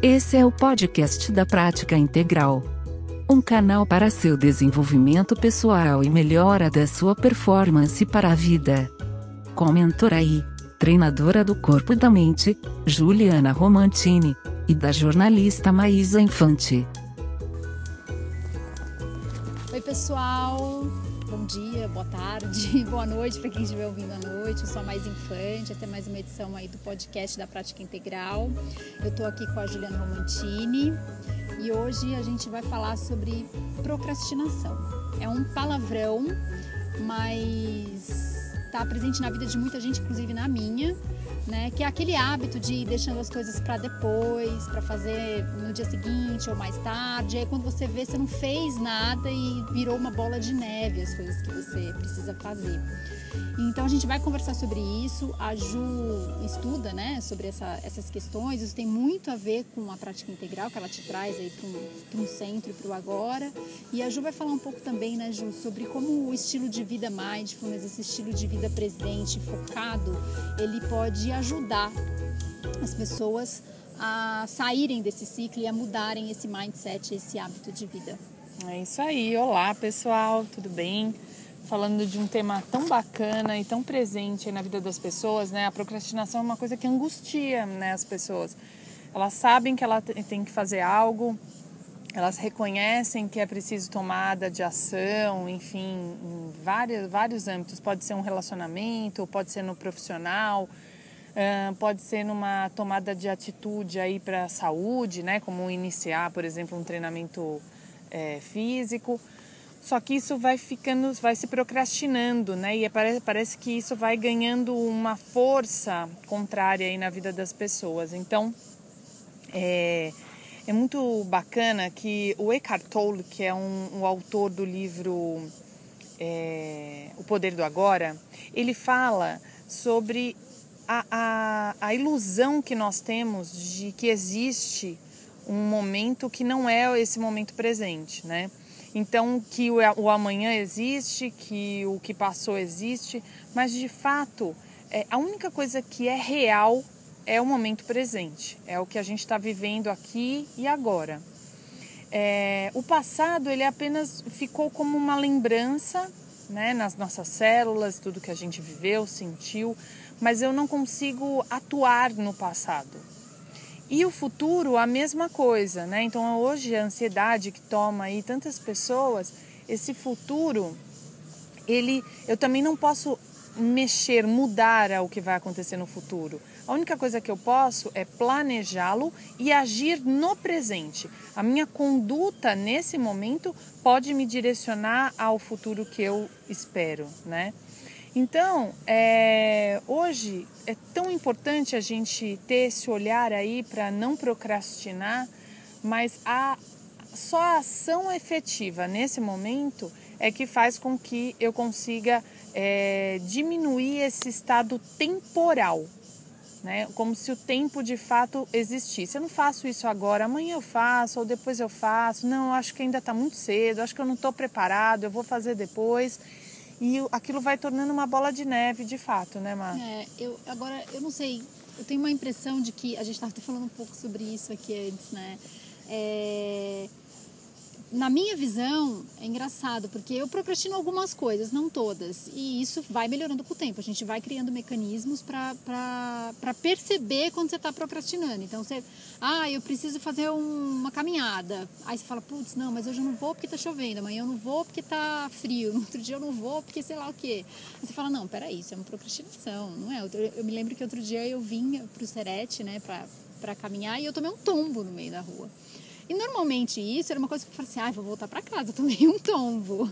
Esse é o podcast da Prática Integral. Um canal para seu desenvolvimento pessoal e melhora da sua performance para a vida. Com aí, treinadora do corpo e da mente, Juliana Romantini, e da jornalista Maísa Infante. Oi, pessoal! Bom dia, boa tarde, boa noite para quem estiver ouvindo à noite. Eu sou a Mais Infante, até mais uma edição aí do podcast da Prática Integral. Eu estou aqui com a Juliana Romantini e hoje a gente vai falar sobre procrastinação. É um palavrão, mas está presente na vida de muita gente, inclusive na minha né? Que é aquele hábito de ir deixando as coisas para depois, para fazer no dia seguinte ou mais tarde. Aí quando você vê, você não fez nada e virou uma bola de neve as coisas que você precisa fazer. Então a gente vai conversar sobre isso. A Ju estuda, né, sobre essa, essas questões. Isso tem muito a ver com a prática integral que ela te traz aí para um, centro e para o agora. E a Ju vai falar um pouco também, né, Ju, sobre como o estilo de vida mindfulness, esse estilo de vida presente, focado, ele pode ajudar as pessoas a saírem desse ciclo e a mudarem esse mindset, esse hábito de vida. É isso aí. Olá, pessoal, tudo bem? Falando de um tema tão bacana e tão presente na vida das pessoas, né? A procrastinação é uma coisa que angustia, né, as pessoas. Elas sabem que ela tem que fazer algo, elas reconhecem que é preciso tomada de ação, enfim, em vários, vários âmbitos. Pode ser um relacionamento, pode ser no profissional, pode ser numa tomada de atitude aí para a saúde, né? Como iniciar, por exemplo, um treinamento é, físico. Só que isso vai ficando, vai se procrastinando, né? E parece, parece que isso vai ganhando uma força contrária aí na vida das pessoas. Então, é, é muito bacana que o Eckhart Tolle, que é um, um autor do livro é, O Poder do Agora, ele fala sobre a, a, a ilusão que nós temos de que existe um momento que não é esse momento presente, né? Então, que o, o amanhã existe, que o que passou existe, mas de fato, é, a única coisa que é real é o momento presente, é o que a gente está vivendo aqui e agora. É, o passado ele apenas ficou como uma lembrança né, nas nossas células, tudo que a gente viveu, sentiu, mas eu não consigo atuar no passado. E o futuro, a mesma coisa, né? Então hoje a ansiedade que toma aí tantas pessoas, esse futuro, ele, eu também não posso mexer, mudar o que vai acontecer no futuro. A única coisa que eu posso é planejá-lo e agir no presente. A minha conduta nesse momento pode me direcionar ao futuro que eu espero, né? Então, é, hoje é tão importante a gente ter esse olhar aí para não procrastinar, mas a, só a ação efetiva nesse momento é que faz com que eu consiga é, diminuir esse estado temporal, né? como se o tempo de fato existisse. Eu não faço isso agora, amanhã eu faço, ou depois eu faço. Não, acho que ainda está muito cedo, acho que eu não estou preparado, eu vou fazer depois e aquilo vai tornando uma bola de neve de fato, né, Mar? É, eu, agora, eu não sei, eu tenho uma impressão de que, a gente estava falando um pouco sobre isso aqui antes, né? É, na minha visão, é engraçado, porque eu procrastino algumas coisas, não todas. E isso vai melhorando com o tempo. A gente vai criando mecanismos para perceber quando você está procrastinando. Então, você, ah, eu preciso fazer um, uma caminhada. Aí você fala, putz, não, mas hoje eu não vou porque está chovendo. Amanhã eu não vou porque está frio. No outro dia eu não vou porque sei lá o quê. Aí você fala, não, peraí, isso é uma procrastinação, não é? Eu, me lembro que outro dia eu vim para o Serete, né, para caminhar e eu tomei um tombo no meio da rua. E normalmente isso era uma coisa que eu falei assim, ah, vou voltar para casa, tomei um tombo.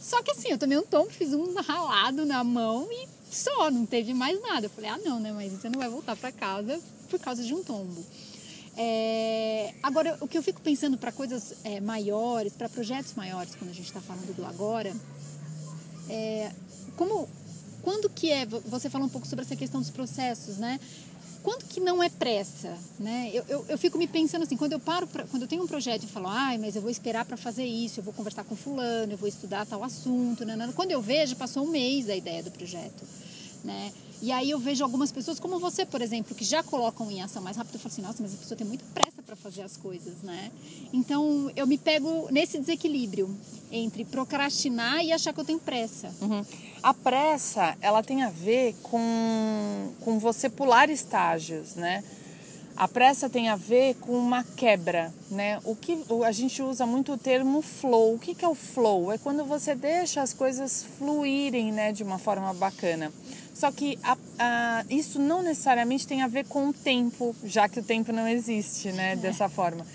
Só que assim, eu tomei um tombo, fiz um ralado na mão e só, não teve mais nada. Eu falei, ah não, né, mas você não vai voltar para casa por causa de um tombo. É, agora, o que eu fico pensando para coisas é, maiores, para projetos maiores, quando a gente está falando do agora, é, como, quando que é, você falou um pouco sobre essa questão dos processos, né? Quando que não é pressa, né? Eu, eu, eu fico me pensando assim, quando eu paro, pra, quando eu tenho um projeto e falo, ai, mas eu vou esperar para fazer isso, eu vou conversar com fulano, eu vou estudar tal assunto, né? quando eu vejo, passou um mês da ideia do projeto, né? E aí eu vejo algumas pessoas, como você, por exemplo, que já colocam em ação mais rápido. Eu falo assim, nossa, mas a pessoa tem muita pressa para fazer as coisas, né? Então eu me pego nesse desequilíbrio entre procrastinar e achar que eu tenho pressa. Uhum. A pressa, ela tem a ver com, com você pular estágios, né? A pressa tem a ver com uma quebra, né? O que a gente usa muito o termo flow. O que, que é o flow? É quando você deixa as coisas fluírem, né, de uma forma bacana. Só que a, a, isso não necessariamente tem a ver com o tempo, já que o tempo não existe, né, é. dessa forma.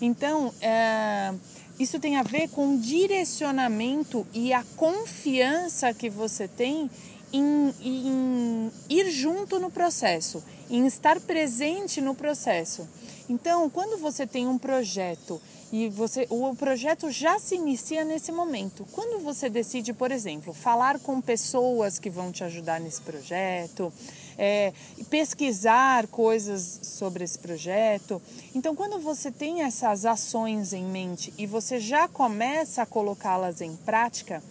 Então, é, isso tem a ver com o direcionamento e a confiança que você tem em, em ir junto no processo, em estar presente no processo. Então, quando você tem um projeto e você, o projeto já se inicia nesse momento. Quando você decide, por exemplo, falar com pessoas que vão te ajudar nesse projeto, é, pesquisar coisas sobre esse projeto. Então, quando você tem essas ações em mente e você já começa a colocá-las em prática,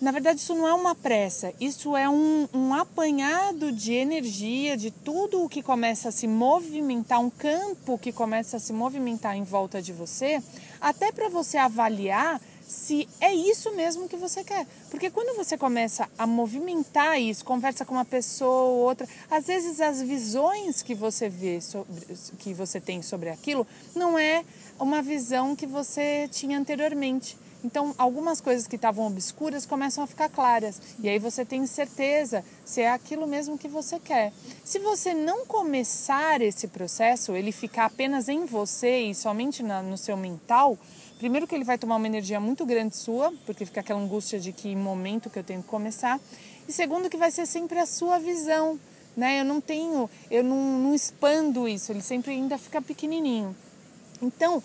na verdade, isso não é uma pressa, isso é um, um, apanhado de energia, de tudo o que começa a se movimentar, um campo que começa a se movimentar em volta de você, até para você avaliar se é isso mesmo que você quer. Porque quando você começa a movimentar isso, conversa com uma pessoa ou outra, às vezes as visões que você vê sobre, que você tem sobre aquilo não é uma visão que você tinha anteriormente. Então, algumas coisas que estavam obscuras começam a ficar claras. E aí você tem certeza se é aquilo mesmo que você quer. Se você não começar esse processo, ele ficar apenas em você e somente na, no seu mental, primeiro que ele vai tomar uma energia muito grande sua, porque fica aquela angústia de que momento que eu tenho que começar. E segundo que vai ser sempre a sua visão. Né? Eu não tenho, eu não, não expando isso, ele sempre ainda fica pequenininho. Então,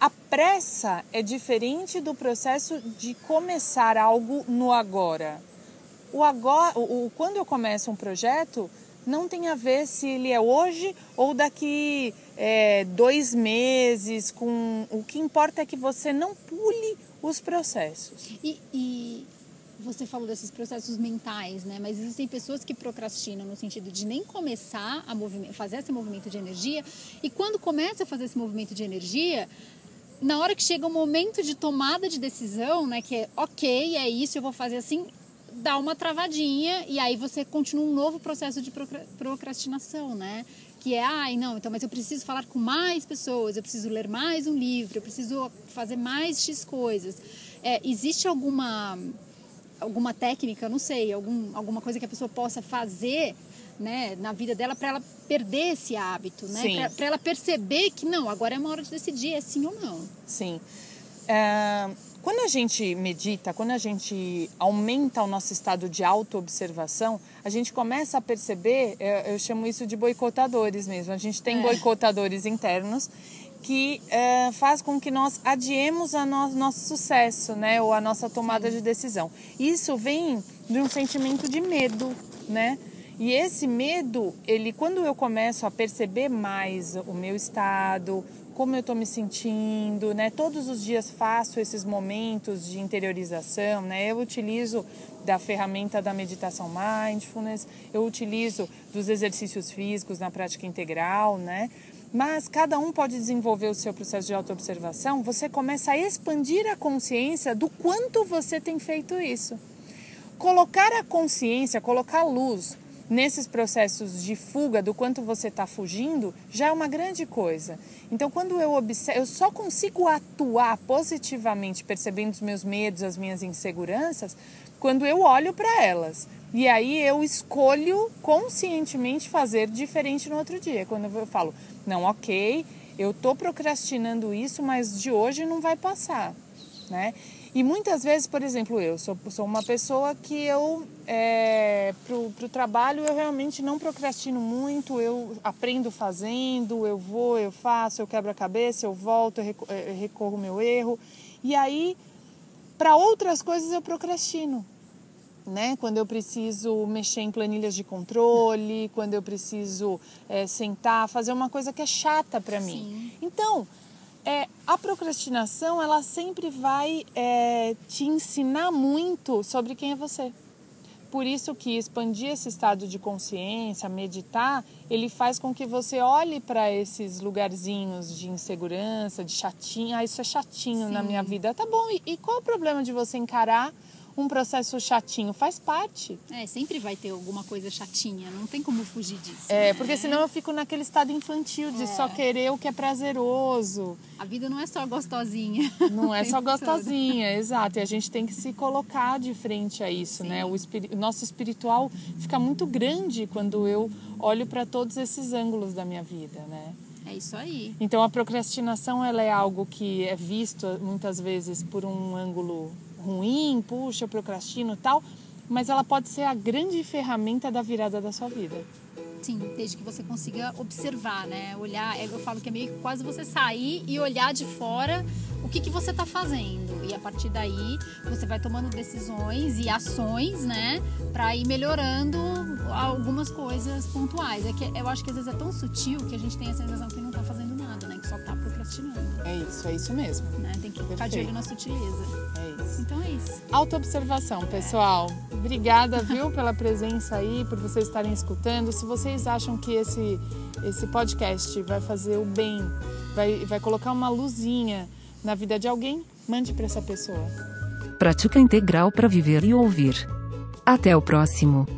a pressa é diferente do processo de começar algo no agora. O agora, o, o, quando eu começo um projeto, não tem a ver se ele é hoje ou daqui é, dois meses. Com o que importa é que você não pule os processos. E, e você falou desses processos mentais, né? Mas existem pessoas que procrastinam no sentido de nem começar a fazer esse movimento de energia e quando começa a fazer esse movimento de energia na hora que chega o momento de tomada de decisão, né, que é ok, é isso, eu vou fazer assim, dá uma travadinha e aí você continua um novo processo de procrastinação, né? Que é, ai, não, então, mas eu preciso falar com mais pessoas, eu preciso ler mais um livro, eu preciso fazer mais X coisas. É, existe alguma, alguma técnica, não sei, algum, alguma coisa que a pessoa possa fazer né, na vida dela para ela perder esse hábito, né? Para ela perceber que não, agora é uma hora de decidir, é sim ou não. Sim. É, quando a gente medita, quando a gente aumenta o nosso estado de autoobservação, a gente começa a perceber, eu, é, eu chamo isso de boicotadores mesmo. A gente tem é. boicotadores internos que é, faz com que nós adiemos a no, nosso sucesso, né, ou a nossa tomada Sim. de decisão. Isso vem de um sentimento de medo, né? E esse medo, ele quando eu começo a perceber mais o meu estado, como eu estou me sentindo, né? Todos os dias faço esses momentos de interiorização, né? Eu utilizo da ferramenta da meditação mindfulness, eu utilizo dos exercícios físicos na prática integral, né? Mas cada um pode desenvolver o seu processo de autoobservação, você começa a expandir a consciência do quanto você tem feito isso. Colocar a consciência, colocar a luz nesses processos de fuga, do quanto você está fugindo, já é uma grande coisa. Então, quando eu observo, eu só consigo atuar positivamente, percebendo os meus medos, as minhas inseguranças, quando eu olho para elas. E aí eu escolho conscientemente fazer diferente no outro dia. Quando eu falo, não, ok, eu estou procrastinando isso, mas de hoje não vai passar, né? E muitas vezes, por exemplo, eu sou, sou uma pessoa que eu, é, para o trabalho, eu realmente não procrastino muito, eu aprendo fazendo, eu vou, eu faço, eu quebro a cabeça, eu volto, eu é, recorro o meu erro. E aí, para outras coisas, eu procrastino. Né? Quando eu preciso mexer em planilhas de controle, quando eu preciso é, sentar, fazer uma coisa que é chata para mim. Então, é, a procrastinação ela sempre vai é, te ensinar muito sobre quem é você. por isso que expandir esse estado de consciência, meditar, ele faz com que você olhe para esses lugarzinhos de insegurança, de chatinho. Ah, isso é chatinho Sim. na minha vida. Tá bom, e, e qual o problema de você encarar um processo chatinho, faz parte. É, sempre vai ter alguma coisa chatinha, não tem como fugir disso. É, né? porque senão eu fico naquele estado infantil de é. só querer o que é prazeroso. A vida não é só gostosinha. Não é só gostosinha, exato. E a gente tem que se colocar de frente a isso, Sim. né? O, espir... o nosso espiritual fica muito grande quando eu olho para todos esses ângulos da minha vida, né? É isso aí. Então a procrastinação ela é algo que é visto muitas vezes por um ângulo ruim, puxa, eu procrastino tal, mas ela pode ser a grande ferramenta da virada da sua vida. Sim, desde que você consiga observar, né? Olhar, eu falo que é meio quase você sair e olhar de fora o que, que você está fazendo. E a partir daí você vai tomando decisões e ações, né? Para ir melhorando algumas coisas pontuais. É que eu acho que às vezes é tão sutil que a gente tem a sensação que não está fazendo nada, né? Que só está procrastinando. É isso, é isso mesmo. Né? Que ficar de olho na sutileza. É isso. Então é isso. Autoobservação, pessoal. Obrigada, viu, pela presença aí, por vocês estarem escutando. Se vocês acham que esse, esse podcast vai fazer o bem, vai, vai colocar uma luzinha na vida de alguém, mande para essa pessoa. Prática integral para viver e ouvir. Até o próximo.